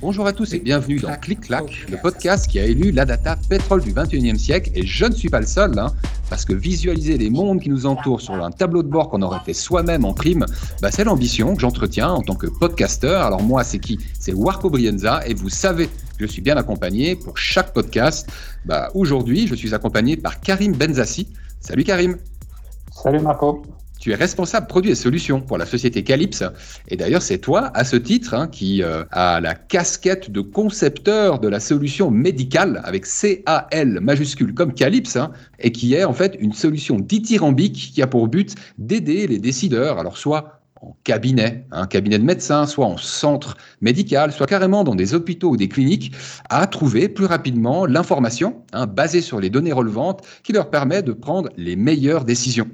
Bonjour à tous et bienvenue dans Clic Clac, le podcast qui a élu la data pétrole du 21e siècle. Et je ne suis pas le seul, hein, parce que visualiser les mondes qui nous entourent sur un tableau de bord qu'on aurait fait soi-même en prime, bah, c'est l'ambition que j'entretiens en tant que podcasteur. Alors moi, c'est qui? C'est Warco Brienza et vous savez je suis bien accompagné pour chaque podcast. Bah, Aujourd'hui, je suis accompagné par Karim Benzassi. Salut Karim. Salut Marco. Tu es responsable produit et solutions pour la société Calypse. Et d'ailleurs, c'est toi, à ce titre, hein, qui euh, a la casquette de concepteur de la solution médicale avec CAL majuscule comme Calypse, hein, et qui est en fait une solution dithyrambique qui a pour but d'aider les décideurs, alors soit en cabinet, un cabinet de médecin, soit en centre médical, soit carrément dans des hôpitaux ou des cliniques, à trouver plus rapidement l'information hein, basée sur les données relevantes qui leur permet de prendre les meilleures décisions.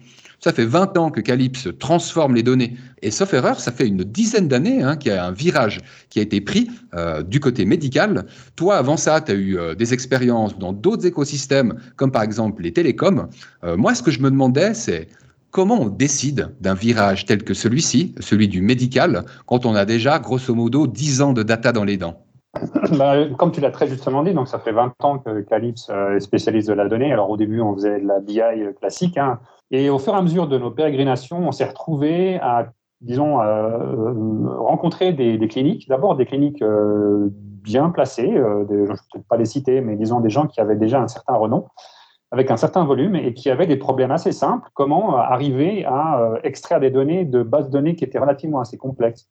Ça fait 20 ans que Calypse transforme les données. Et sauf erreur, ça fait une dizaine d'années hein, qu'il y a un virage qui a été pris euh, du côté médical. Toi, avant ça, tu as eu euh, des expériences dans d'autres écosystèmes, comme par exemple les télécoms. Euh, moi, ce que je me demandais, c'est comment on décide d'un virage tel que celui-ci, celui du médical, quand on a déjà, grosso modo, 10 ans de data dans les dents? Bah, comme tu l'as très justement dit, donc ça fait 20 ans que Calypse est spécialiste de la donnée. Alors au début, on faisait de la BI classique, hein, et au fur et à mesure de nos pérégrinations, on s'est retrouvé à, disons, euh, rencontrer des, cliniques. D'abord, des cliniques euh, bien placées, euh, je ne vais peut-être pas les citer, mais disons des gens qui avaient déjà un certain renom, avec un certain volume et qui avaient des problèmes assez simples. Comment arriver à extraire des données de bases de données qui étaient relativement assez complexes.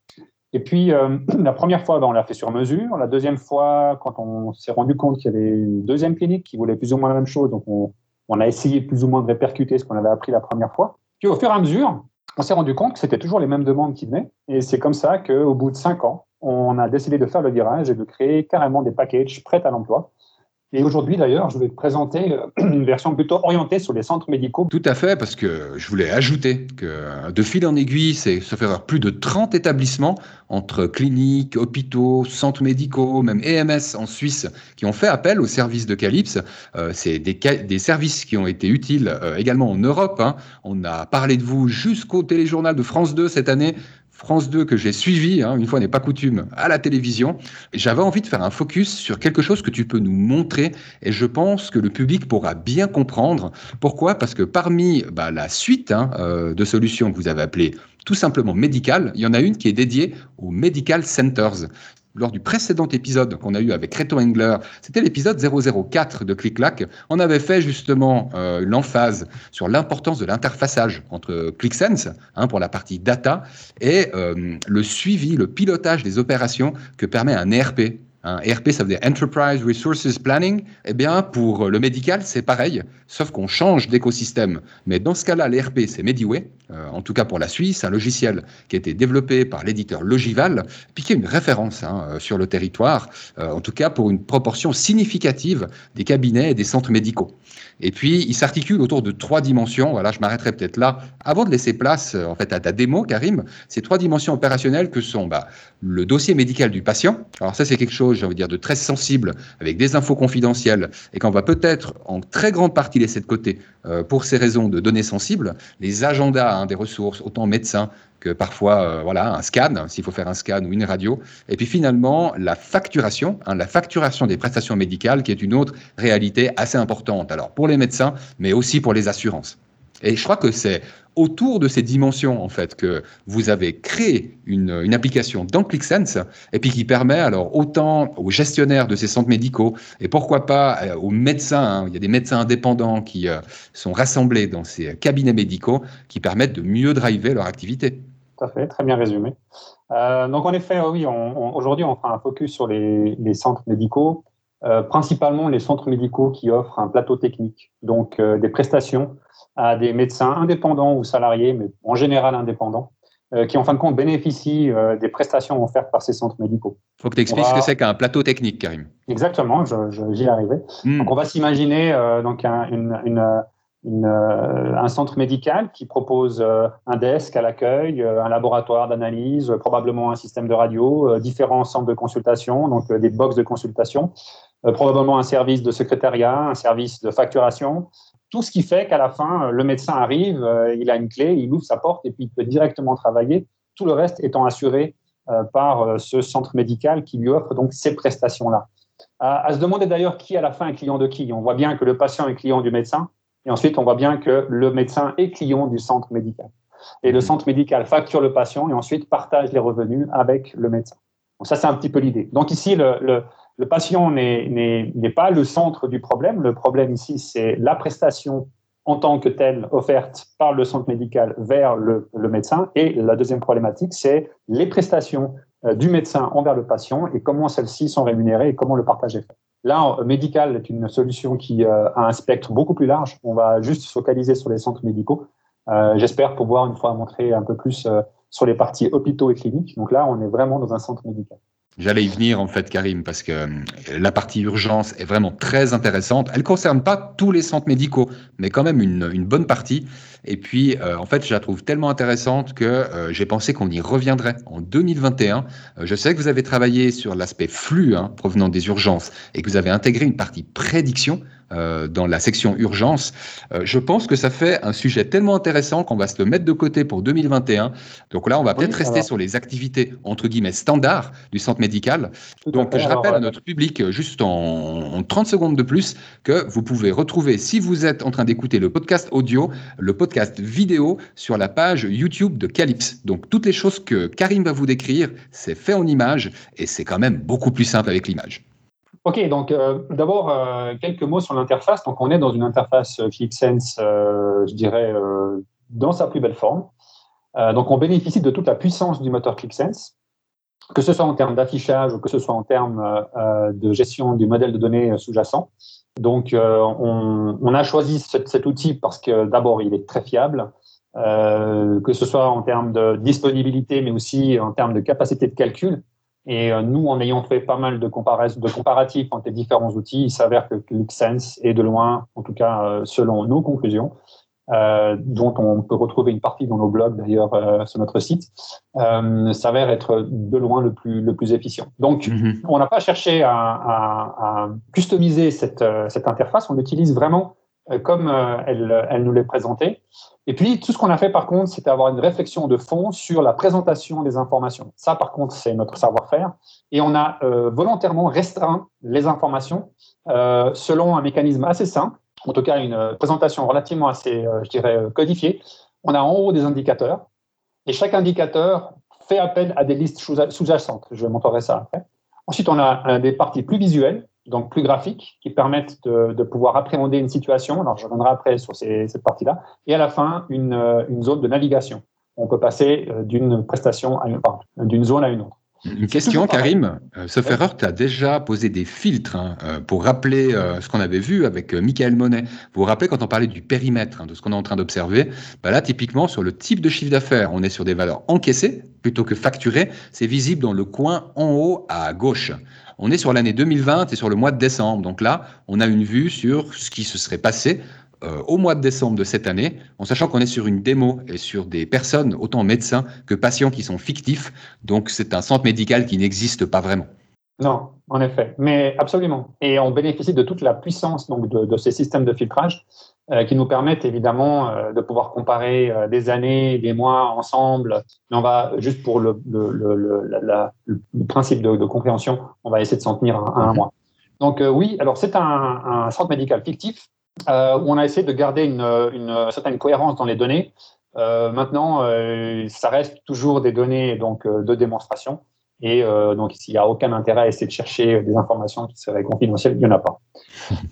Et puis, la première fois, ben, on l'a fait sur mesure. La deuxième fois, quand on s'est rendu compte qu'il y avait une deuxième clinique qui voulait plus ou moins la même chose, donc on, on a essayé plus ou moins de répercuter ce qu'on avait appris la première fois. Puis au fur et à mesure, on s'est rendu compte que c'était toujours les mêmes demandes qui venaient. Et c'est comme ça qu'au bout de cinq ans, on a décidé de faire le virage et de créer carrément des packages prêts à l'emploi et aujourd'hui, d'ailleurs, je vais te présenter euh, une version plutôt orientée sur les centres médicaux. Tout à fait, parce que je voulais ajouter que de fil en aiguille, c'est se faire plus de 30 établissements entre cliniques, hôpitaux, centres médicaux, même EMS en Suisse, qui ont fait appel aux services de Calypse. Euh, c'est des, des, services qui ont été utiles euh, également en Europe. Hein. On a parlé de vous jusqu'au téléjournal de France 2 cette année France 2 que j'ai suivi, hein, une fois n'est pas coutume, à la télévision. J'avais envie de faire un focus sur quelque chose que tu peux nous montrer et je pense que le public pourra bien comprendre. Pourquoi Parce que parmi bah, la suite hein, euh, de solutions que vous avez appelées tout simplement médicales, il y en a une qui est dédiée aux Medical Centers lors du précédent épisode qu'on a eu avec Reto Engler, c'était l'épisode 004 de ClickClack. On avait fait justement euh, l'emphase sur l'importance de l'interfaçage entre ClickSense hein, pour la partie data et euh, le suivi, le pilotage des opérations que permet un ERP, un ERP, ça veut dire Enterprise Resources Planning. Eh bien, pour le médical, c'est pareil, sauf qu'on change d'écosystème. Mais dans ce cas-là, l'ERP, c'est Mediway, euh, en tout cas pour la Suisse, un logiciel qui a été développé par l'éditeur Logival, puis qui est une référence hein, euh, sur le territoire, euh, en tout cas pour une proportion significative des cabinets et des centres médicaux. Et puis, il s'articule autour de trois dimensions. Voilà, je m'arrêterai peut-être là. Avant de laisser place en fait, à ta démo, Karim, ces trois dimensions opérationnelles que sont bah, le dossier médical du patient. Alors ça, c'est quelque chose j'ai envie de dire, de très sensible, avec des infos confidentielles, et qu'on va peut-être en très grande partie laisser de côté euh, pour ces raisons de données sensibles, les agendas hein, des ressources, autant médecins que parfois euh, voilà un scan, s'il faut faire un scan ou une radio, et puis finalement la facturation, hein, la facturation des prestations médicales, qui est une autre réalité assez importante, alors pour les médecins, mais aussi pour les assurances. Et je crois que c'est autour de ces dimensions, en fait, que vous avez créé une, application dans ClickSense, et puis qui permet alors autant aux gestionnaires de ces centres médicaux, et pourquoi pas euh, aux médecins, hein, il y a des médecins indépendants qui euh, sont rassemblés dans ces cabinets médicaux, qui permettent de mieux driver leur activité. Tout à fait, très bien résumé. Euh, donc en effet, oui, aujourd'hui on fera un focus sur les, centres médicaux, principalement les centres médicaux qui offrent un plateau technique, donc des prestations à des médecins indépendants ou salariés, mais en général indépendants, euh, qui en fin de compte bénéficient euh, des prestations offertes par ces centres médicaux. Il faut que tu expliques ce que c'est qu'un plateau technique, Karim. Exactement, j'y arrivais. Hmm. Donc on va s'imaginer euh, donc un, une, une, une, un centre médical qui propose un desk à l'accueil, un laboratoire d'analyse, probablement un système de radio, différents centres de consultation, donc des box de consultation, probablement un service de secrétariat, un service de facturation, tout ce qui fait qu'à la fin, le médecin arrive, il a une clé, il ouvre sa porte et puis il peut directement travailler, tout le reste étant assuré par ce centre médical qui lui offre donc ces prestations-là. À, se demander d'ailleurs qui à la fin est client de qui. On voit bien que le patient est client du médecin, et ensuite on voit bien que le médecin est client du centre médical. Et le centre médical facture le patient et ensuite partage les revenus avec le médecin. Ça, c'est un petit peu l'idée. Donc ici, le, le patient n'est pas le centre du problème. Le problème ici, c'est la prestation en tant que telle offerte par le centre médical vers le, médecin. Et la deuxième problématique, c'est les prestations euh, du médecin envers le patient et comment celles-ci sont rémunérées et comment le partage est fait. Là, médical est une solution qui euh, a un spectre beaucoup plus large. On va juste se focaliser sur les centres médicaux. Euh, j'espère pouvoir une fois montrer un peu plus sur les parties hôpitaux et cliniques. Donc là, on est vraiment dans un centre médical. J'allais y venir en fait, Karim, parce que euh, la partie urgence est vraiment très intéressante. Elle ne concerne pas tous les centres médicaux, mais quand même une, bonne partie. Et puis, euh, en fait, je la trouve tellement intéressante que euh, j'ai pensé qu'on y reviendrait en 2021. je sais que vous avez travaillé sur l'aspect flux hein, provenant des urgences et que vous avez intégré une partie prédiction. Euh, dans la section urgence. Euh, je pense que ça fait un sujet tellement intéressant qu'on va se le mettre de côté pour 2021. Donc là, on va peut-être rester sur les activités entre guillemets standards du centre médical. Donc je rappelle à notre public, euh, juste en, en 30 secondes de plus, que vous pouvez retrouver, si vous êtes en train d'écouter le podcast audio, le podcast vidéo sur la page YouTube de Calypse. Donc toutes les choses que Karim va vous décrire, c'est fait en image et c'est quand même beaucoup plus simple avec l'image. Ok, donc euh, d'abord euh, quelques mots sur l'interface. Donc on est dans une interface euh, ClickSense, je dirais, dans sa plus belle forme. donc on bénéficie de toute la puissance du moteur ClickSense, que ce soit en termes d'affichage ou que ce soit en termes de gestion du modèle de données sous-jacent. Donc on, on, a choisi cet, cet outil parce que d'abord il est très fiable, que ce soit en termes de disponibilité, mais aussi en termes de capacité de calcul. Et euh, nous, en ayant fait pas mal de, de comparatifs entre les différents outils, il s'avère que ClickSense est de loin, en tout cas euh, selon nos conclusions, euh, dont on peut retrouver une partie dans nos blogs d'ailleurs euh, sur notre site, euh, s'avère être de loin le plus, le plus efficient. Donc, mm-hmm. on n'a pas cherché à, à, à customiser cette, cette interface, on l'utilise vraiment comme elle, elle nous l'est présentée. Et puis, tout ce qu'on a fait, par contre, c'était avoir une réflexion de fond sur la présentation des informations. Ça, par contre, c'est notre savoir-faire. Et on a euh, volontairement restreint les informations euh, selon un mécanisme assez simple, en tout cas une présentation relativement assez, euh, je dirais, codifiée. On a en haut des indicateurs, et chaque indicateur fait appel à des listes sous-jacentes. Je montrerai ça après. Ensuite, on a des parties plus visuelles, donc plus graphiques, qui permettent de, de, pouvoir appréhender une situation. Alors, je reviendrai après sur ces, cette partie-là. Et à la fin, une, euh, une, zone de navigation. On peut passer euh, d'une prestation à une, d'une zone à une autre. Une question, Karim. Euh, sauf erreur, tu as déjà posé des filtres hein, pour rappeler ce qu'on avait vu avec Michael Monet. Vous vous rappelez quand on parlait du périmètre, hein, de ce qu'on est en train d'observer? Bah Là, typiquement, sur le type de chiffre d'affaires, on est sur des valeurs encaissées plutôt que facturées. C'est visible dans le coin en haut à gauche. On est sur l'année 2020 et sur le mois de décembre. Donc là, on a une vue sur ce qui se serait passé euh, au mois de décembre de cette année, en sachant qu'on est sur une démo et sur des personnes, autant médecins que patients qui sont fictifs. Donc c'est un centre médical qui n'existe pas vraiment. Non, en effet, mais absolument. Et on bénéficie de toute la puissance donc, de, ces systèmes de filtrage euh, qui nous permettent évidemment euh, de pouvoir comparer euh, des années, des mois ensemble. Mais on va, juste pour le, le, le, la, le principe de, de, compréhension, on va essayer de s'en tenir à, un mhm. mois. Donc oui, alors c'est un, un, centre médical fictif où on a essayé de garder une, une certaine cohérence dans les données. maintenant, ça reste toujours des données donc, de démonstration. Et euh, donc, s'il n'y a aucun intérêt à essayer de chercher des informations qui seraient confidentielles, il n'y en a pas.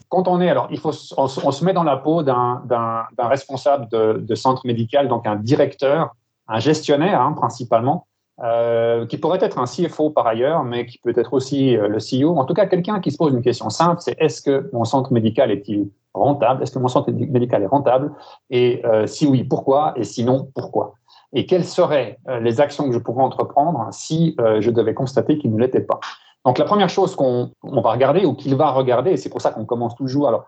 Quand on est, alors, il faut, on, se met dans la peau d'un responsable de, centre médical, donc un directeur, un gestionnaire hein, principalement, euh, qui pourrait être un CFO par ailleurs, mais qui peut être aussi euh, le CEO. En tout cas, quelqu'un qui se pose une question simple, c'est est-ce que mon centre médical est-il rentable? Est-ce que mon centre médical est rentable? Et si oui, pourquoi? Et sinon, pourquoi? Et quelles seraient euh, les actions que je pourrais entreprendre si euh, je devais constater qu'il ne l'était pas? Donc la première chose qu'on va regarder ou qu'il va regarder, et c'est pour ça qu'on commence toujours. Alors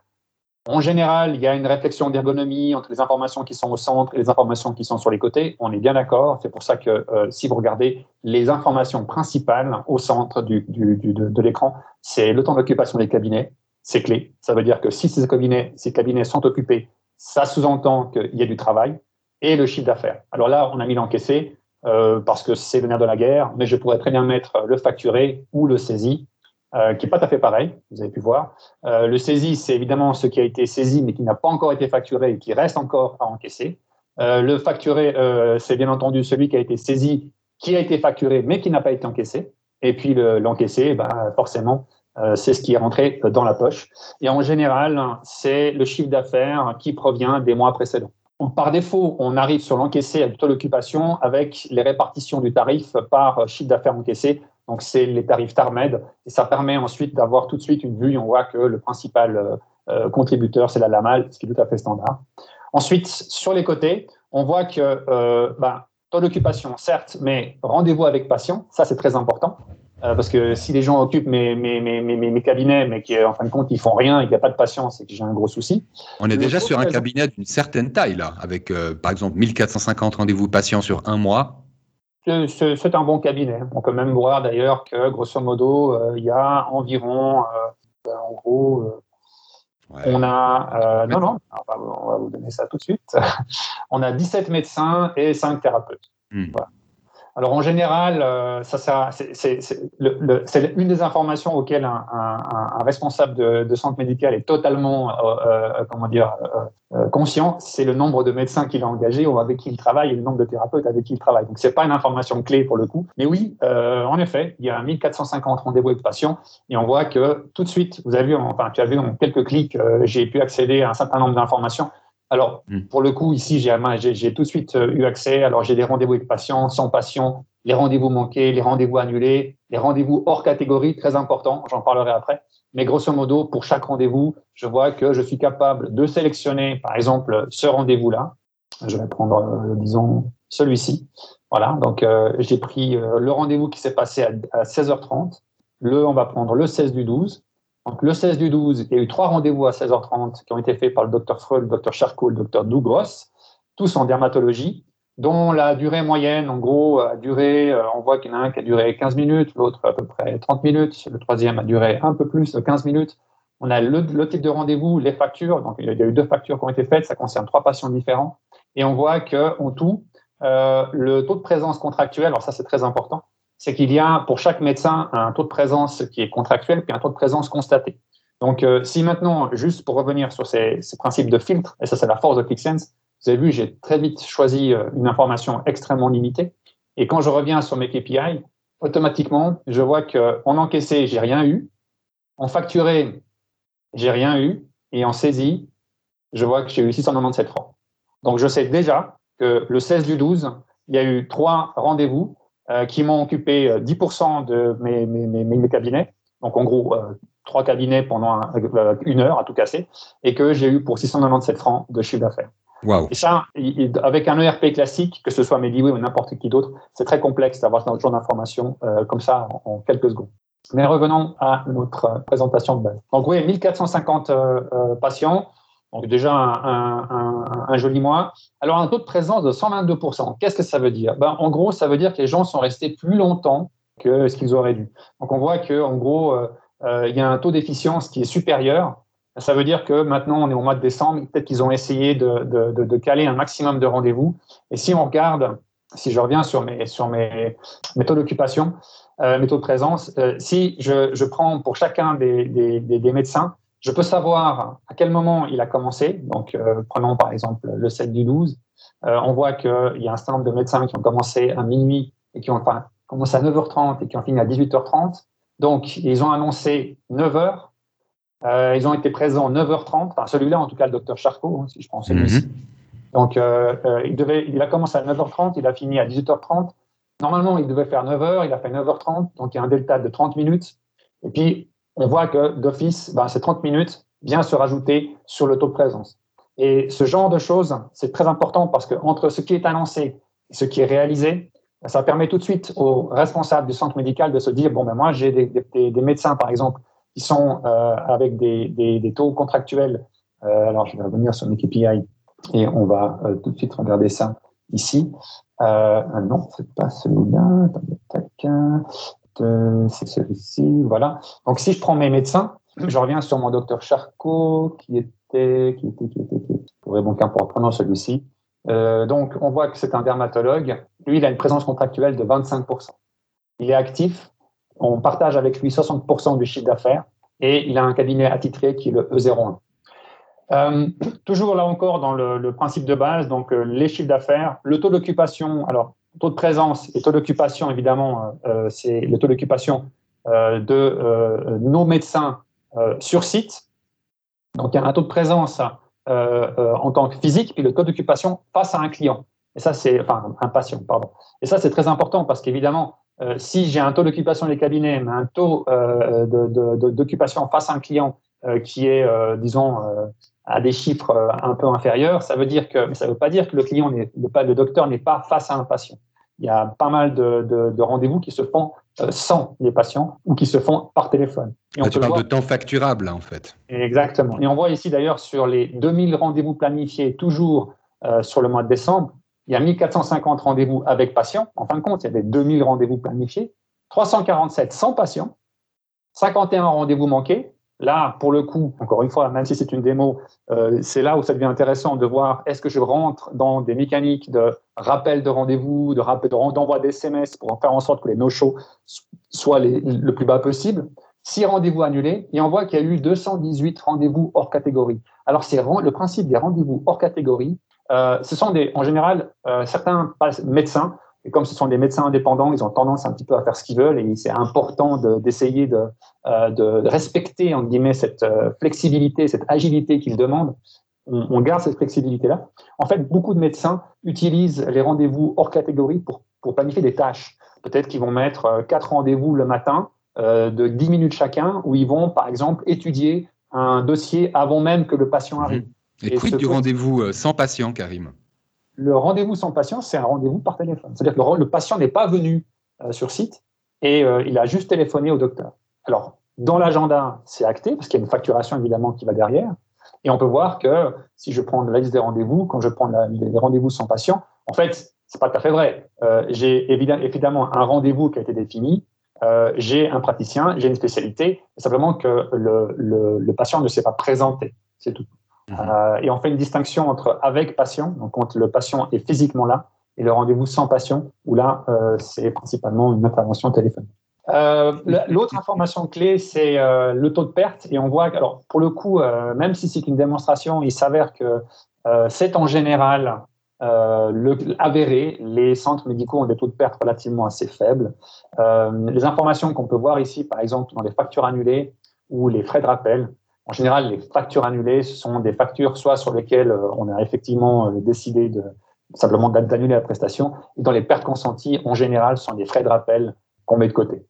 En général, il y a une réflexion d'ergonomie entre les informations qui sont au centre et les informations qui sont sur les côtés. On est bien d'accord. C'est pour ça que euh, si vous regardez les informations principales au centre du, de, de l'écran, c'est le temps d'occupation des cabinets. C'est clé. Ça veut dire que si ces cabinets, ces cabinets sont occupés, ça sous-entend qu'il y a du travail et le chiffre d'affaires. Alors là, on a mis l'encaissé euh, parce que c'est le nerf de la guerre, mais je pourrais très bien mettre le facturé ou le saisi euh, qui est pas tout à fait pareil, vous avez pu voir. Euh, le saisi, c'est évidemment ce qui a été saisi mais qui n'a pas encore été facturé et qui reste encore à encaisser. Le facturé, c'est bien entendu celui qui a été saisi, qui a été facturé mais qui n'a pas été encaissé. Et puis l'encaissé, bah, forcément, euh, c'est ce qui est rentré dans la poche. Et en général, c'est le chiffre d'affaires qui provient des mois précédents. Par défaut, on arrive sur l'encaissé à taux d'occupation avec les répartitions du tarif par chiffre d'affaires encaissé donc, c'est les tarifs TARMED. Et ça permet ensuite d'avoir tout de suite une vue. On voit que le principal euh, contributeur, c'est la LAMAL, ce qui est tout à fait standard. Ensuite, sur les côtés, on voit que euh, ben, taux d'occupation, certes, mais rendez-vous avec patient, ça c'est très important. Parce que si les gens occupent mes, mes, mes, mes, cabinets, mais qu'en fin de compte, ils font rien et qu'il n'y a pas de patient, c'est que j'ai un gros souci. On est déjà sur un cabinet d'une certaine taille, là, avec par exemple 1450 rendez-vous patients sur un mois c'est un bon cabinet. On peut même voir d'ailleurs que, grosso modo, euh, il y a environ, euh, ben, en gros, euh, on a, non, non, on va vous donner ça tout de suite. on a 17 médecins et 5 thérapeutes. Hmm. Voilà. Alors en général, euh, ça, c'est une des informations auxquelles un, un, un responsable de, de, centre médical est totalement, euh, euh, comment dire, conscient. C'est le nombre de médecins qu'il a engagés ou avec qui il travaille et le nombre de thérapeutes avec qui il travaille. Donc c'est pas une information clé pour le coup. Mais oui, en effet, il y a 1450 rendez-vous avec patients et on voit que tout de suite, vous avez vu, enfin tu as vu en quelques clics, j'ai pu accéder à un certain nombre d'informations alors, hmm. pour le coup, ici, j'ai tout de suite euh, eu accès. Alors, j'ai des rendez-vous avec patients, sans patients, les rendez-vous manqués, les rendez-vous annulés, les rendez-vous hors catégorie, très important, j'en parlerai après. Mais grosso modo, pour chaque rendez-vous, je vois que je suis capable de sélectionner, par exemple, ce rendez-vous-là. Je vais prendre, euh, disons, celui-ci. Voilà, donc euh, j'ai pris le rendez-vous qui s'est passé à, à 16h30. Le, on va prendre le 16 du 12. Donc, le 16 du 12, il y a eu trois rendez-vous à 16h30 qui ont été faits par le docteur Freud, le docteur Charcot, le docteur Dougros, tous en dermatologie, dont la durée moyenne, en gros, a duré, euh, on voit qu'il y en a un qui a duré 15 minutes, l'autre à peu près 30 minutes, le troisième a duré un peu plus de 15 minutes. On a le, type de rendez-vous, les factures, donc il y a eu deux factures qui ont été faites, ça concerne trois patients différents, et on voit qu'en tout, euh, le taux de présence contractuel, alors ça c'est très important, c'est qu'il y a pour chaque médecin un taux de présence qui est contractuel puis un taux de présence constaté. Donc, euh, si maintenant, juste pour revenir sur ces, principes de filtre, et ça c'est la force de ClickSense, vous avez vu, j'ai très vite choisi euh, une information extrêmement limitée. Et quand je reviens sur mes KPI, automatiquement, je vois qu'en encaissé, j'ai rien eu. En facturé, j'ai rien eu. Et en saisie, je vois que j'ai eu 697 francs. Donc, je sais déjà que le 16 du 12, il y a eu trois rendez-vous qui m'ont occupé 10% euh, de mes, mes, mes, mes, cabinets. Donc, en gros, euh, trois cabinets pendant une heure à tout casser, et que j'ai eu pour 697 francs de chiffre d'affaires. Wow. Et ça, avec un ERP classique, que ce soit Mediway ou n'importe qui d'autre, c'est très complexe d'avoir ce genre d'informations comme ça en, quelques secondes. Mais revenons à notre présentation de base. Donc oui, 1450 patients, donc déjà un, joli mois. Alors un taux de présence de 122%, qu'est-ce que ça veut dire? Ben, En gros, ça veut dire que les gens sont restés plus longtemps que ce qu'ils auraient dû. Donc on voit qu'en gros, euh, euh, il y a un taux d'efficience qui est supérieur. Ça veut dire que maintenant, on est au mois de décembre, peut-être qu'ils ont essayé de, caler un maximum de rendez-vous. Et si on regarde, si je reviens sur mes, taux d'occupation, euh, mes taux de présence, si je, prends pour chacun des médecins, je peux savoir à quel moment il a commencé. Donc, euh, prenons par exemple le 7 du 12. Euh, on voit qu'il y a un certain nombre de médecins qui ont commencé à minuit et qui ont enfin, commencé à 9h30 et qui ont fini à 18h30. Donc, ils ont annoncé 9h. Euh, ils ont été présents 9h30. Enfin, celui-là, en tout cas, le docteur Charcot, hein, si je pense celui-ci. Mm Donc, il, devait, il a commencé à 9h30, il a fini à 18h30. Normalement, il devait faire 9h, il a fait 9h30. Donc, il y a un delta de 30 minutes. Et puis, on voit que d'office, ben, ces 30 minutes vient se rajouter sur le taux de présence. Et ce genre de choses, c'est très important parce que entre ce qui est annoncé et ce qui est réalisé, ça permet tout de suite aux responsables du centre médical de se dire bon ben moi j'ai des, des, des, médecins par exemple qui sont euh, avec des, des, taux contractuels alors, je vais revenir sur mes KPI et on va tout de suite regarder ça ici. non, c'est pas celui-là. C'est celui-ci. Voilà. Donc, si je prends mes médecins, je reviens sur mon docteur Charcot qui était, qui était, qui était, qui était, bon, qu'importe, prenons celui-ci. Euh, donc, on voit que c'est un dermatologue. Lui, il a une présence contractuelle de 25%. Il est actif. On partage avec lui 60% du chiffre d'affaires et il a un cabinet attitré qui est le E01. Euh, toujours là encore dans le, principe de base, donc euh, les chiffres d'affaires, le taux d'occupation, alors taux de présence et taux d'occupation, évidemment, c'est le taux d'occupation de nos médecins sur site. Donc il y a un taux de présence euh, euh, en tant que physique, puis le taux d'occupation face à un client. Et ça, c'est, enfin, un patient, pardon. Et ça, c'est très important parce qu'évidemment, euh, si j'ai un taux d'occupation des cabinets, mais un taux d'occupation face à un client qui est, disons, à des chiffres un peu inférieurs, ça veut dire que, mais ça ne veut pas dire que le client, n'est, le docteur n'est pas face à un patient. Il y a pas mal de rendez-vous qui se font euh, sans les patients ou qui se font par téléphone. Et on tu parles de temps facturable, en fait. Exactement. Et on voit ici d'ailleurs sur les 2000 rendez-vous planifiés, toujours euh, sur le mois de décembre, il y a 1450 rendez-vous avec patients. En fin de compte, il y a des 2000 rendez-vous planifiés, 347 sans patients, 51 rendez-vous manqués, Là, pour le coup, encore une fois, même si c'est une démo, euh, c'est là où ça devient intéressant de voir est-ce que je rentre dans des mécaniques de rappel de rendez-vous, de rappel d'envoi d'SMS pour faire en sorte que les no-shows soient le plus bas possible. Six rendez-vous annulés et on voit qu'il y a eu 218 rendez-vous hors catégorie. Alors, c'est le principe des rendez-vous hors catégorie. Euh, ce sont des, en général, euh, certains médecins et comme ce sont des médecins indépendants, ils ont tendance un petit peu à faire ce qu'ils veulent et c'est important d'essayer de, euh, de, respecter, en guillemets, cette euh, flexibilité, cette agilité qu'ils demandent. On, garde cette flexibilité-là. En fait, beaucoup de médecins utilisent les rendez-vous hors catégorie pour, pour planifier des tâches. Peut-être qu'ils vont mettre euh, quatre rendez-vous le matin de 10 minutes chacun où ils vont, par exemple, étudier un dossier avant même que le patient arrive. Et, et quid du rendez-vous sans patient, Karim? Le rendez-vous sans patient, c'est un rendez-vous par téléphone. C'est-à-dire que le, patient n'est pas venu euh, sur site et euh, il a juste téléphoné au docteur. Alors, dans l'agenda, c'est acté parce qu'il y a une facturation évidemment qui va derrière. Et on peut voir que si je prends la liste des rendez-vous, quand je prends les rendez-vous sans patient, en fait, c'est pas tout à fait vrai. Euh, j'ai évidemment un rendez-vous qui a été défini. j'ai un praticien, j'ai une spécialité. Simplement que le patient ne s'est pas présenté. C'est tout. Mhm. Euh, et on fait une distinction entre avec patient, donc quand le patient est physiquement là, et le rendez-vous sans patient, où là, euh, c'est principalement une intervention téléphonique. Euh, l'autre information clé, c'est le taux de perte. Et on voit, alors pour le coup, même si c'est une démonstration, il s'avère que c'est en général le, avéré. Les centres médicaux ont des taux de perte relativement assez faibles. les informations qu'on peut voir ici, par exemple, dans les factures annulées ou les frais de rappel, en général, les factures annulées, sont des factures soit sur lesquelles euh, on a effectivement euh, décidé de simplement d'annuler la prestation, et dans les pertes consenties, en général, sont des frais de rappel qu'on met de côté.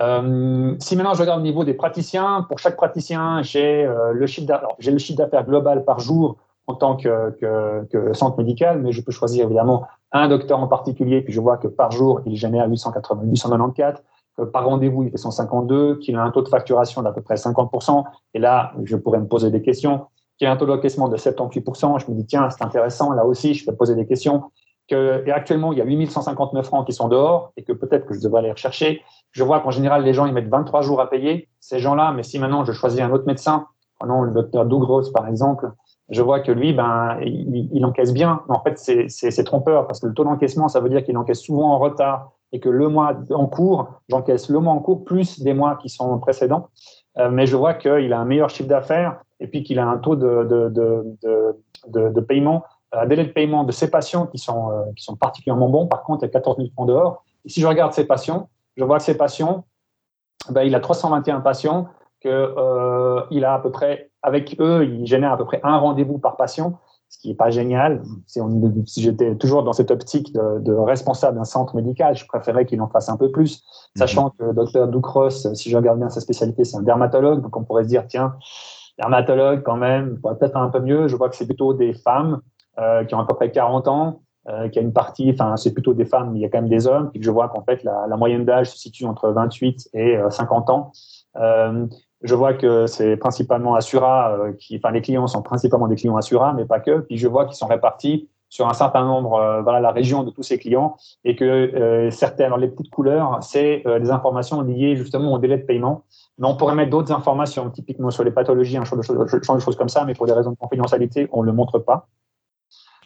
Euh, si maintenant je regarde au niveau des praticiens, pour chaque praticien, j'ai le chiffre d'affaires global par jour en tant que, centre médical, mais je peux choisir évidemment un docteur en particulier, puis je vois que par jour, il génère 880, 894 par rendez-vous, il fait 152, qu'il a un taux de facturation d'à peu près 50%. Et là, je pourrais me poser des questions. Qu'il a un taux d'encaissement de 78%, je me dis, tiens, c'est intéressant. Là aussi, je peux poser des questions. Que, et actuellement, il y a 8159 francs qui sont dehors et que peut-être que je devrais aller rechercher. Je vois qu'en général, les gens, ils mettent 23 jours à payer. Ces gens-là, mais si maintenant je choisis un autre médecin, prenons le docteur Dougros, par exemple, je vois que lui, ben, il, il encaisse bien. Mais en fait, c'est trompeur parce que le taux d'encaissement, ça veut dire qu'il encaisse souvent en retard et que le mois en cours, j'encaisse le mois en cours plus des mois qui sont précédents. Euh, mais je vois qu'il a un meilleur chiffre d'affaires et puis qu'il a un taux de, de, de, de, paiement, un délai de paiement de ses patients qui sont, euh, qui sont particulièrement bons. Par contre, il y a 14 000 francs dehors. Si je regarde ses patients, je vois que ses patients, ben, il a 321 patients, qu'il euh, a à peu près, avec eux, il génère à peu près un rendez-vous par patient ce qui n'est pas génial. Si, si j'étais toujours dans cette optique de, responsable d'un centre médical, je préférerais qu'il en fasse un peu plus, mhm. sachant que le docteur Ducros, si je regarde bien sa spécialité, c'est un dermatologue, donc on pourrait se dire, tiens, dermatologue quand même, pourrait peut-être un peu mieux. Je vois que c'est plutôt des femmes euh, qui ont à peu près 40 ans, euh, qui a une partie, enfin c'est plutôt des femmes, mais il y a quand même des hommes, puis je vois qu'en fait la, moyenne d'âge se situe entre 28 et 50 euh, ans. Je vois que c'est principalement Assura, qui, enfin les clients sont principalement des clients Assura, mais pas que. Puis je vois qu'ils sont répartis sur un certain nombre, voilà, la région de tous ces clients, et que certaines, alors les petites couleurs, c'est des informations liées justement au délai de paiement. Mais on pourrait mettre d'autres informations, typiquement sur les pathologies, un genre de, choses, comme ça, mais pour des raisons de confidentialité, on ne le montre pas.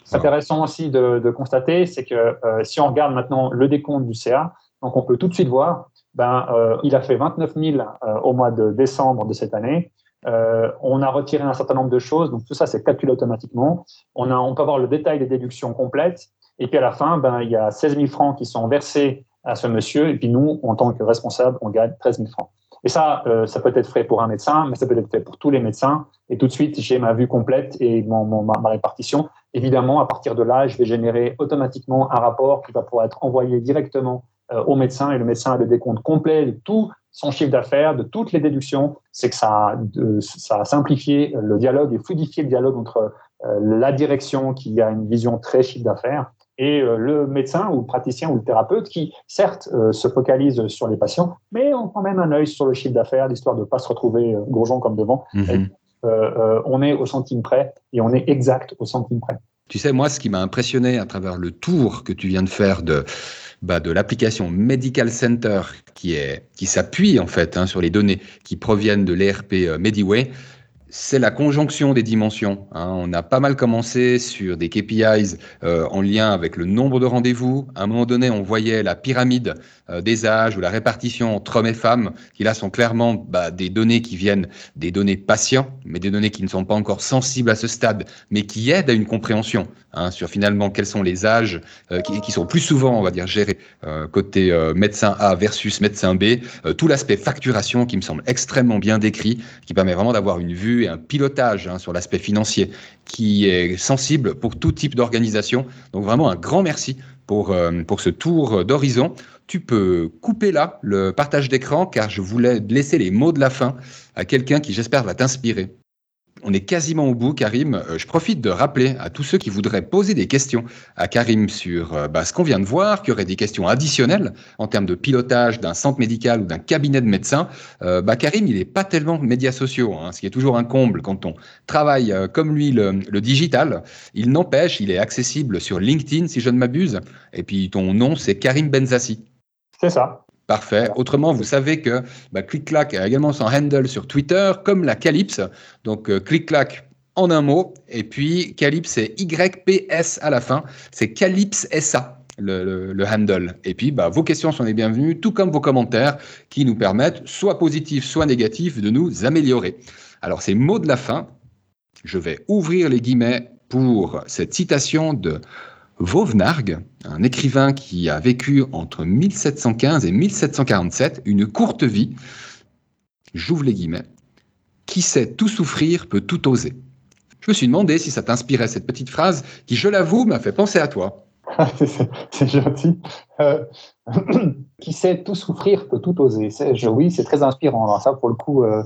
C'est intéressant aussi de, de constater, c'est que euh, si on regarde maintenant le décompte du CA, donc on peut tout de suite voir, ben, euh, il a fait 29 000 euh, au mois de décembre de cette année. Euh, on a retiré un certain nombre de choses, donc tout ça c'est calculé automatiquement. On, a, on peut avoir le détail des déductions complètes, et puis à la fin, ben, il y a 16 000 francs qui sont versés à ce monsieur, et puis nous, en tant que responsable, on gagne 13 000 francs. Et ça, ça peut être fait pour un médecin, mais ça peut être fait pour tous les médecins. Et tout de suite, j'ai ma vue complète et mon, ma, répartition. Évidemment, à partir de là, je vais générer automatiquement un rapport qui va pouvoir être envoyé directement au médecin et le médecin a le décompte complet de tout son chiffre d'affaires, de toutes les déductions. C'est que ça, ça a simplifié le dialogue et fluidifié le dialogue entre euh, la direction qui a une vision très chiffre d'affaires et euh, le médecin ou le praticien ou le thérapeute qui, certes, euh, se focalise sur les patients, mais ont quand même un œil sur le chiffre d'affaires, l'histoire de ne pas se retrouver euh, gourgeon comme devant. Mhm. on est au centime près et on est exact au centime près. Tu sais, moi, ce qui m'a impressionné à travers le tour que tu viens de faire de, bah, de l'application Medical Center, qui, est, qui s'appuie en fait hein, sur les données qui proviennent de l'ERP Mediway, c'est la conjonction des dimensions. Hein. On a pas mal commencé sur des KPIs euh, en lien avec le nombre de rendez-vous. À un moment donné, on voyait la pyramide euh, des âges ou la répartition entre hommes et femmes, qui là sont clairement bah, des données qui viennent des données patients, mais des données qui ne sont pas encore sensibles à ce stade, mais qui aident à une compréhension hein, sur finalement quels sont les âges euh, qui, sont plus souvent, on va dire, gérés côté médecin A versus médecin B. tout l'aspect facturation qui me semble extrêmement bien décrit, qui permet vraiment d'avoir une vue et un pilotage hein, sur l'aspect financier qui est sensible pour tout type d'organisation. Donc vraiment un grand merci pour, euh, pour ce tour d'horizon. Tu peux couper là le partage d'écran car je voulais laisser les mots de la fin à quelqu'un qui j'espère va t'inspirer. On est quasiment au bout, Karim. Euh, je profite de rappeler à tous ceux qui voudraient poser des questions à Karim sur euh, bah, ce qu'on vient de voir, qui auraient des questions additionnelles en termes de pilotage d'un centre médical ou d'un cabinet de médecins. Euh, bah, Karim, il n'est pas tellement médias sociaux, hein, ce qui est toujours un comble quand on travaille comme lui le, le digital. Il n'empêche, il est accessible sur LinkedIn, si je ne m'abuse. Et puis ton nom, c'est Karim Benzassi. C'est ça. Parfait. Autrement, vous savez que bah, ClickClack a également son handle sur Twitter, comme la Calypse. Donc, euh, ClickClack en un mot. Et puis, Calypse, c'est YPS à la fin. C'est Calypse SA. Le, le, handle. Et puis, bah, vos questions sont les bienvenues, tout comme vos commentaires qui nous permettent, soit positifs, soit négatifs, de nous améliorer. Alors, ces mots de la fin, je vais ouvrir les guillemets pour cette citation de Vauvenargues, un écrivain qui a vécu entre 1715 et 1747, une courte vie, j'ouvre les guillemets, qui sait tout souffrir peut tout oser. Je me suis demandé si ça t'inspirait cette petite phrase qui, je l'avoue, m'a fait penser à toi. c'est gentil. Euh, qui sait tout souffrir peut tout oser. oui, c'est très inspirant. ça, pour le coup, euh,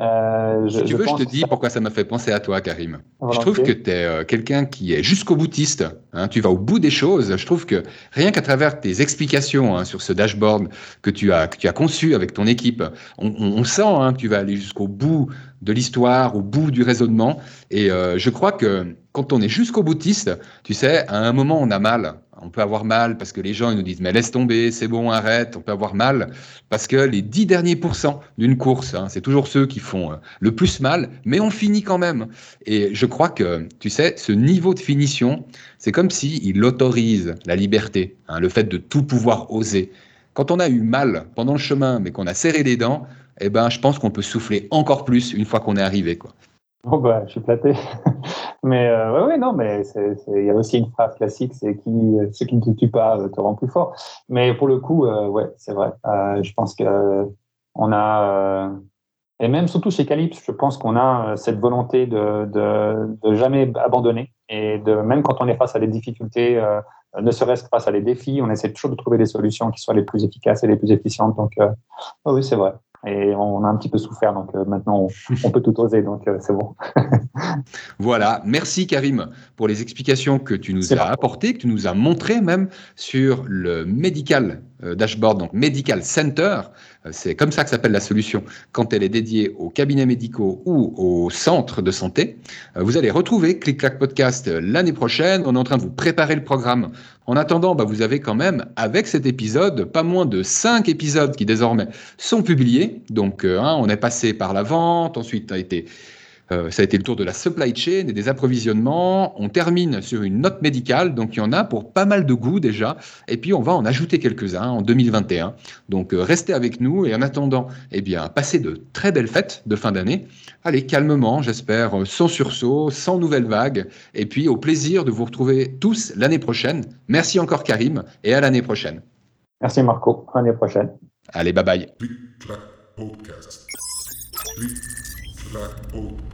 euh, si tu veux, je te dis pourquoi ça m'a fait penser à toi, Karim. Je trouve que tu es euh, quelqu'un qui est jusqu'au boutiste. Hein, tu vas au bout des choses. Je trouve que rien qu'à travers tes explications hein, sur ce dashboard que tu as, que tu as conçu avec ton équipe, on, sent hein, que tu vas aller jusqu'au bout de l'histoire, au bout du raisonnement. Et euh, je crois que quand on est jusqu'au boutiste, tu sais, à un moment, on a mal on peut avoir mal parce que les gens ils nous disent mais laisse tomber, c'est bon, arrête. On peut avoir mal parce que les 10 derniers pourcents d'une course, hein, c'est toujours ceux qui font euh, le plus mal, mais on finit quand même. Et je crois que, tu sais, ce niveau de finition, c'est comme s'il autorise la liberté, hein, le fait de tout pouvoir oser. Quand on a eu mal pendant le chemin, mais qu'on a serré les dents, eh ben, je pense qu'on peut souffler encore plus une fois qu'on est arrivé. Quoi. Bon, bah, je suis platé. mais euh, ouais, non, mais il y a aussi une phrase classique, c'est qui, ce qui ne te tue pas te rend plus fort. Mais pour le coup, euh, ouais, c'est vrai. Euh, je pense que on a, et même surtout chez Calypse, je pense qu'on a cette volonté de, de, de, jamais abandonner et de même quand on est face à des difficultés, ne serait-ce que face à des défis, on essaie toujours de trouver des solutions qui soient les plus efficaces et les plus efficientes. Donc, oui, c'est vrai. Et on a un petit peu souffert. Donc euh, maintenant, on, peut tout oser. Donc euh, c'est bon. voilà. Merci Karim pour les explications que tu nous as apportées, que tu nous as montrées même sur le medical euh, dashboard, donc Medical Center. C'est comme ça que s'appelle la solution quand elle est dédiée aux cabinets médicaux ou aux centres de santé. Vous allez retrouver Click Clack Podcast l'année prochaine. On est en train de vous préparer le programme. En attendant, bah, vous avez quand même, avec cet épisode, pas moins de cinq épisodes qui désormais sont publiés. Donc, euh, hein, on est passé par la vente, ensuite a été, euh, ça a été le tour de la supply chain et des approvisionnements. On termine sur une note médicale, donc il y en a pour pas mal de goût déjà. Et puis, on va en ajouter quelques-uns en 2021. Donc, euh, restez avec nous et en attendant, eh bien, passez de très belles fêtes de fin d'année. Allez, calmement, j'espère, sans sursaut, sans nouvelles vagues. Et puis, au plaisir de vous retrouver tous l'année prochaine. Merci encore, Karim, et à l'année prochaine. Merci, Marco. À l'année prochaine. Allez, bye bye. Podcast. Podcast.